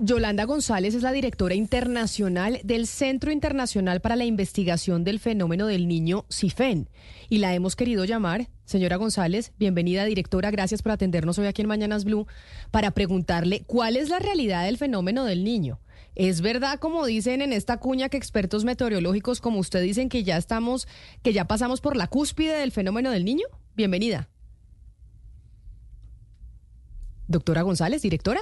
Yolanda González es la directora internacional del Centro Internacional para la Investigación del Fenómeno del Niño, CIFEN, y la hemos querido llamar. Señora González, bienvenida directora, gracias por atendernos hoy aquí en Mañanas Blue, para preguntarle cuál es la realidad del fenómeno del niño. ¿Es verdad, como dicen en esta cuña, que expertos meteorológicos como usted dicen que ya estamos, que ya pasamos por la cúspide del fenómeno del niño? Bienvenida. Doctora González, directora.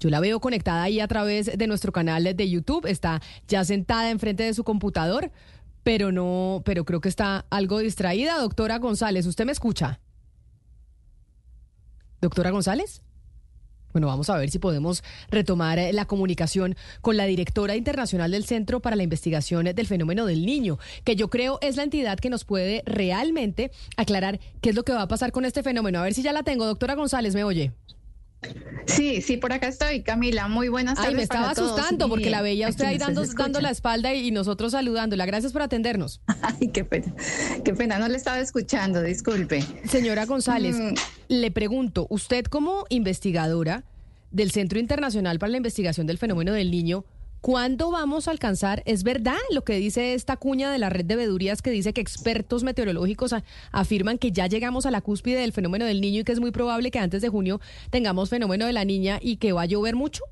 Yo la veo conectada ahí a través de nuestro canal de YouTube. Está ya sentada enfrente de su computador, pero no, pero creo que está algo distraída. Doctora González, ¿usted me escucha? Doctora González. Bueno, vamos a ver si podemos retomar la comunicación con la directora internacional del Centro para la Investigación del Fenómeno del Niño, que yo creo es la entidad que nos puede realmente aclarar qué es lo que va a pasar con este fenómeno. A ver si ya la tengo. Doctora González, ¿me oye? Sí, sí, por acá estoy, Camila. Muy buenas tardes. Ay, me estaba asustando porque la veía usted ahí dando, dando, la espalda y nosotros saludándola. Gracias por atendernos. Ay, qué pena. Qué pena, no le estaba escuchando, disculpe. Señora González, mm. le pregunto, usted como investigadora del Centro Internacional para la Investigación del Fenómeno del Niño, ¿Cuándo vamos a alcanzar? ¿Es verdad lo que dice esta cuña de la red de vedurías que dice que expertos meteorológicos afirman que ya llegamos a la cúspide del fenómeno del niño y que es muy probable que antes de junio tengamos fenómeno de la niña y que va a llover mucho?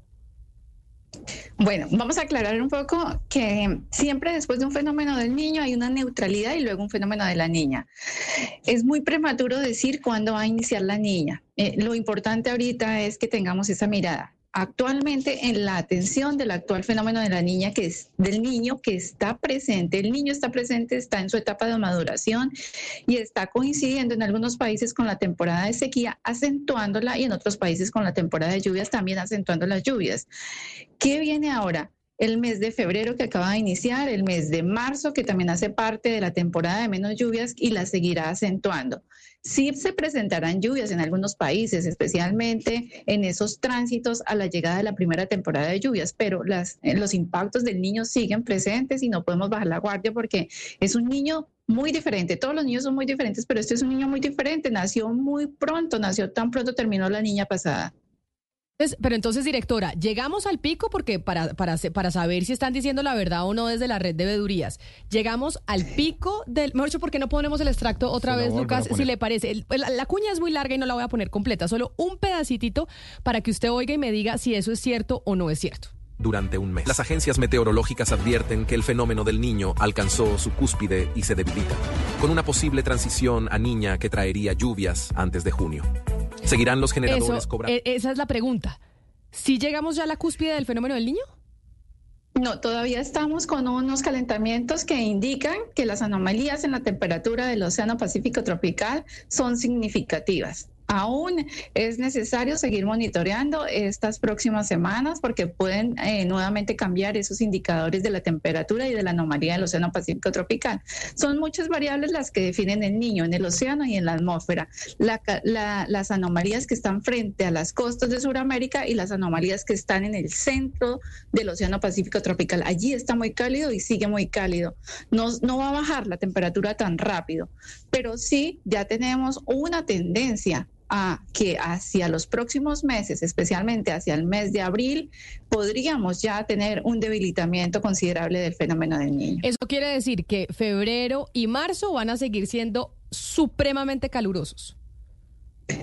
Bueno, vamos a aclarar un poco que siempre después de un fenómeno del niño hay una neutralidad y luego un fenómeno de la niña. Es muy prematuro decir cuándo va a iniciar la niña. Eh, lo importante ahorita es que tengamos esa mirada actualmente en la atención del actual fenómeno de la niña, que es del niño que está presente. El niño está presente, está en su etapa de maduración y está coincidiendo en algunos países con la temporada de sequía, acentuándola y en otros países con la temporada de lluvias, también acentuando las lluvias. ¿Qué viene ahora? El mes de febrero que acaba de iniciar, el mes de marzo que también hace parte de la temporada de menos lluvias y la seguirá acentuando. Sí se presentarán lluvias en algunos países, especialmente en esos tránsitos a la llegada de la primera temporada de lluvias, pero las, eh, los impactos del niño siguen presentes y no podemos bajar la guardia porque es un niño muy diferente. Todos los niños son muy diferentes, pero este es un niño muy diferente. Nació muy pronto, nació tan pronto terminó la niña pasada pero entonces, directora, llegamos al pico porque para, para, para saber si están diciendo la verdad o no desde la red de vedurías, llegamos al pico del... Mejor dicho, ¿por qué no ponemos el extracto otra vez, Lucas? Si le parece. la, cuña es muy larga y no la voy a poner completa, solo un pedacitito para que usted oiga y me diga si eso es cierto o no es cierto durante un mes. Las agencias meteorológicas advierten que el fenómeno del niño alcanzó su cúspide y se debilita, con una posible transición a niña que traería lluvias antes de junio. ¿Seguirán los generadores cobrando? E, esa es la pregunta. ¿Si llegamos ya a la cúspide del fenómeno del niño? No, todavía estamos con unos calentamientos que indican que las anomalías en la temperatura del Océano Pacífico tropical son significativas. Aún es necesario seguir monitoreando estas próximas semanas porque pueden eh, nuevamente cambiar esos indicadores de la temperatura y de la anomalía del Océano Pacífico tropical. Son muchas variables las que definen el niño en el océano y en la atmósfera. las anomalías que están frente a las costas de Sudamérica y las anomalías que están en el centro del Océano Pacífico tropical. Allí está muy cálido y sigue muy cálido. No, no va a bajar la temperatura tan rápido, pero sí ya tenemos una tendencia a que hacia los próximos meses, especialmente hacia el mes de abril, podríamos ya tener un debilitamiento considerable del fenómeno del niño. Eso quiere decir que febrero y marzo van a seguir siendo supremamente calurosos.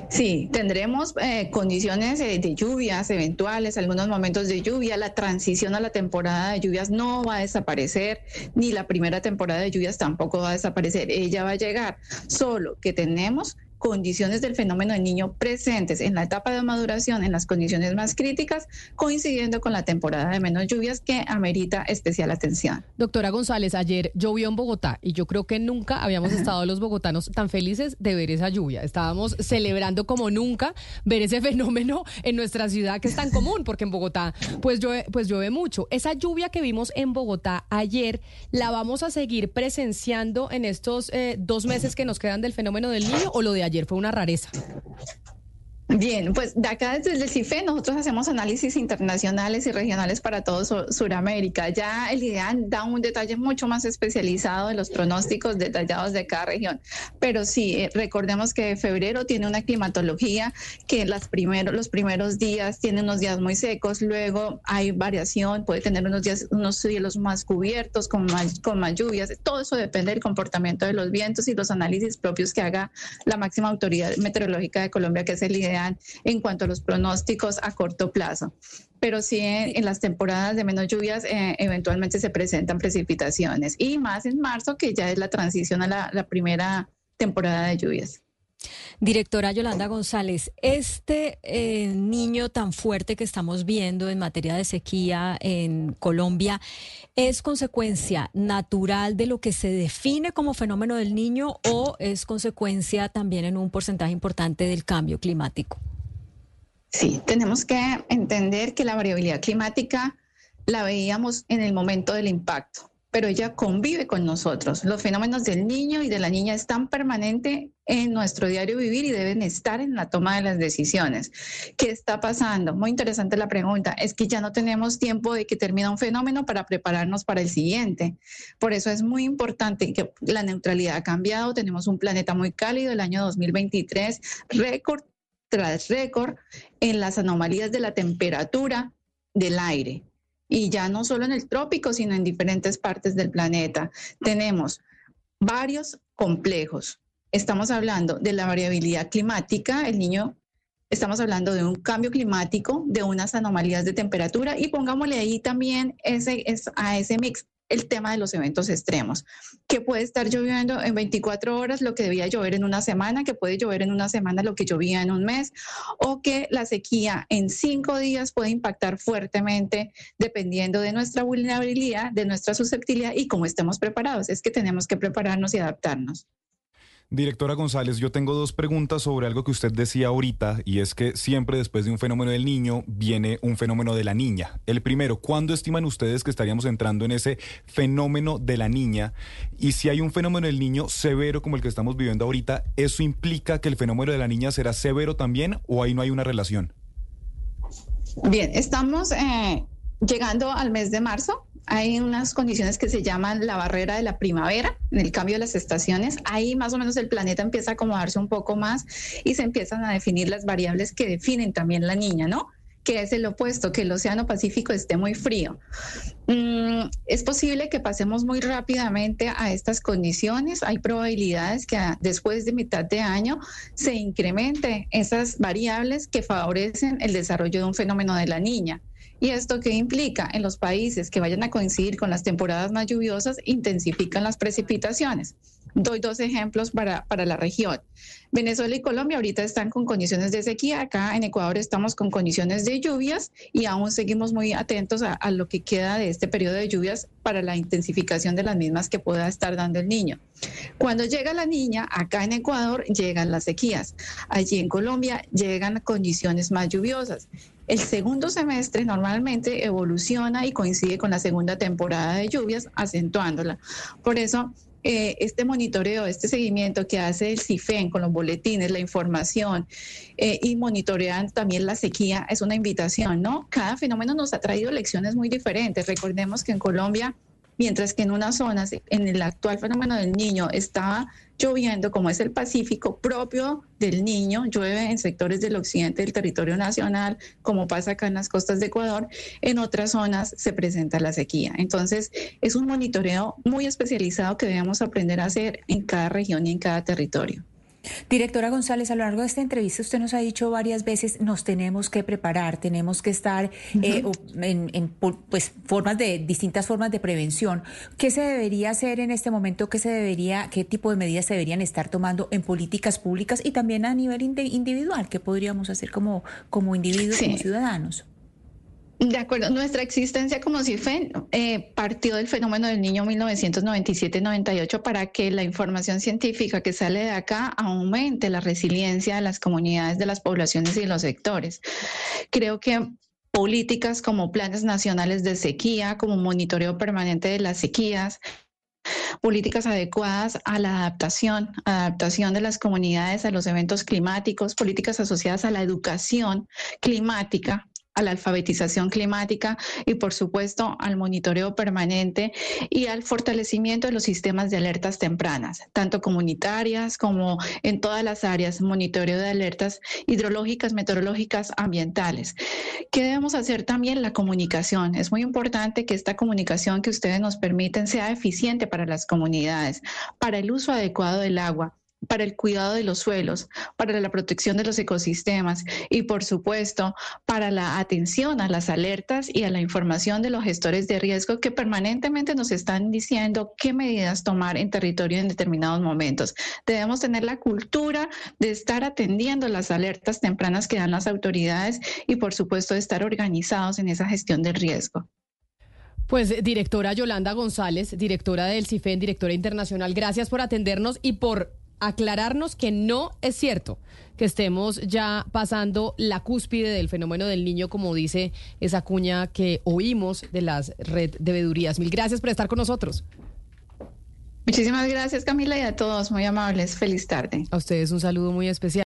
Sí, tendremos eh, condiciones eh, de lluvias eventuales, algunos momentos de lluvia. La transición a la temporada de lluvias no va a desaparecer, ni la primera temporada de lluvias tampoco va a desaparecer. Ella va a llegar. Solo que tenemos condiciones del fenómeno del niño presentes en la etapa de maduración, en las condiciones más críticas, coincidiendo con la temporada de menos lluvias que amerita especial atención. Doctora González, ayer llovió en Bogotá y yo creo que nunca habíamos estado los bogotanos tan felices de ver esa lluvia. Estábamos celebrando como nunca ver ese fenómeno en nuestra ciudad que es tan común, porque en Bogotá pues llueve, pues llueve mucho. Esa lluvia que vimos en Bogotá ayer, ¿la vamos a seguir presenciando en estos eh, dos meses que nos quedan del fenómeno del niño o lo de ayer? Ayer fue una rareza. Bien, pues de acá desde el CIFE nosotros hacemos análisis internacionales y regionales para todo Sudamérica. Ya el IDEAN da un detalle mucho más especializado de los pronósticos detallados de cada región. Pero sí, eh, recordemos que febrero tiene una climatología que las los primeros días tiene unos días muy secos, luego hay variación, puede tener unos días, unos cielos más cubiertos, con más, con más lluvias. Todo eso depende del comportamiento de los vientos y los análisis propios que haga la máxima autoridad meteorológica de Colombia, que es el IDEAN en cuanto a los pronósticos a corto plazo. Pero sí en, las temporadas de menos lluvias eh, eventualmente se presentan precipitaciones y más en marzo que ya es la transición a la primera temporada de lluvias. Directora Yolanda González, este eh, niño tan fuerte que estamos viendo en materia de sequía en Colombia, ¿es consecuencia natural de lo que se define como fenómeno del niño o es consecuencia también en un porcentaje importante del cambio climático? Sí, tenemos que entender que la variabilidad climática la veíamos en el momento del impacto pero ella convive con nosotros. Los fenómenos del niño y de la niña están permanente en nuestro diario vivir y deben estar en la toma de las decisiones. ¿Qué está pasando? Muy interesante la pregunta. Es que ya no tenemos tiempo de que termine un fenómeno para prepararnos para el siguiente. Por eso es muy importante que la neutralidad ha cambiado. Tenemos un planeta muy cálido el año 2023, récord tras récord en las anomalías de la temperatura del aire y ya no solo en el trópico, sino en diferentes partes del planeta. Tenemos varios complejos. Estamos hablando de la variabilidad climática, el niño, estamos hablando de un cambio climático, de unas anomalías de temperatura y pongámosle ahí también ese, a ese mix el tema de los eventos extremos, que puede estar lloviendo en 24 horas lo que debía llover en una semana, que puede llover en una semana lo que llovía en un mes, o que la sequía en cinco días puede impactar fuertemente dependiendo de nuestra vulnerabilidad, de nuestra susceptibilidad y cómo estemos preparados. Es que tenemos que prepararnos y adaptarnos. Directora González, yo tengo dos preguntas sobre algo que usted decía ahorita y es que siempre después de un fenómeno del niño viene un fenómeno de la niña. El primero, ¿cuándo estiman ustedes que estaríamos entrando en ese fenómeno de la niña? Y si hay un fenómeno del niño severo como el que estamos viviendo ahorita, ¿eso implica que el fenómeno de la niña será severo también o ahí no hay una relación? Bien, estamos eh, llegando al mes de marzo hay unas condiciones que se llaman la barrera de la primavera, en el cambio de las estaciones. Ahí más o menos el planeta empieza a acomodarse un poco más y se empiezan a definir las variables que definen también la niña, ¿no? que es el opuesto, que el Océano Pacífico esté muy frío. Mm, es posible que pasemos muy rápidamente a estas condiciones. Hay probabilidades que después de mitad de año se incremente esas variables que favorecen el desarrollo de un fenómeno de la niña. ¿Y esto qué implica? En los países que vayan a coincidir con las temporadas más lluviosas, intensifican las precipitaciones. Doy dos ejemplos para, para la región. Venezuela y Colombia ahorita están con condiciones de sequía. Acá en Ecuador estamos con condiciones de lluvias y aún seguimos muy atentos a, a, lo que queda de este periodo de lluvias para la intensificación de las mismas que pueda estar dando el niño. Cuando llega la niña, acá en Ecuador llegan las sequías. Allí en Colombia llegan condiciones más lluviosas. El segundo semestre normalmente evoluciona y coincide con la segunda temporada de lluvias, acentuándola. Por eso, eh, este monitoreo, este seguimiento que hace el CIFEN con los boletines, la información eh, y monitorean también la sequía es una invitación, ¿no? Cada fenómeno nos ha traído lecciones muy diferentes. Recordemos que en Colombia mientras que en unas zonas, en el actual fenómeno del niño, estaba lloviendo, como es el Pacífico, propio del niño, llueve en sectores del occidente del territorio nacional, como pasa acá en las costas de Ecuador, en otras zonas se presenta la sequía. Entonces, es un monitoreo muy especializado que debemos aprender a hacer en cada región y en cada territorio. Directora González, a lo largo de esta entrevista usted nos ha dicho varias veces, nos tenemos que preparar, tenemos que estar eh, en, pues, formas de, distintas formas de prevención. ¿Qué se debería hacer en este momento? ¿Qué se debería, qué tipo de medidas se deberían estar tomando en políticas públicas y también a nivel individual? ¿Qué podríamos hacer como, como individuos, como ciudadanos? De acuerdo, nuestra existencia como CIFEN eh, partió del fenómeno del niño 1997-98 para que la información científica que sale de acá aumente la resiliencia de las comunidades, de las poblaciones y los sectores. Creo que políticas como planes nacionales de sequía, como monitoreo permanente de las sequías, políticas adecuadas a la adaptación, adaptación de las comunidades a los eventos climáticos, políticas asociadas a la educación climática, a la alfabetización climática y, por supuesto, al monitoreo permanente y al fortalecimiento de los sistemas de alertas tempranas, tanto comunitarias como en todas las áreas, monitoreo de alertas hidrológicas, meteorológicas, ambientales. ¿Qué debemos hacer también? La comunicación. Es muy importante que esta comunicación que ustedes nos permiten sea eficiente para las comunidades, para el uso adecuado del agua para el cuidado de los suelos, para la protección de los ecosistemas y, por supuesto, para la atención a las alertas y a la información de los gestores de riesgo que permanentemente nos están diciendo qué medidas tomar en territorio en determinados momentos. Debemos tener la cultura de estar atendiendo las alertas tempranas que dan las autoridades y, por supuesto, de estar organizados en esa gestión del riesgo. Pues directora Yolanda González, directora del CIFEN, directora internacional, gracias por atendernos y por aclararnos que no es cierto que estemos ya pasando la cúspide del fenómeno del niño, como dice esa cuña que oímos de las red de vedurías. Mil gracias por estar con nosotros. Muchísimas gracias Camila y a todos, muy amables. Feliz tarde. A ustedes un saludo muy especial.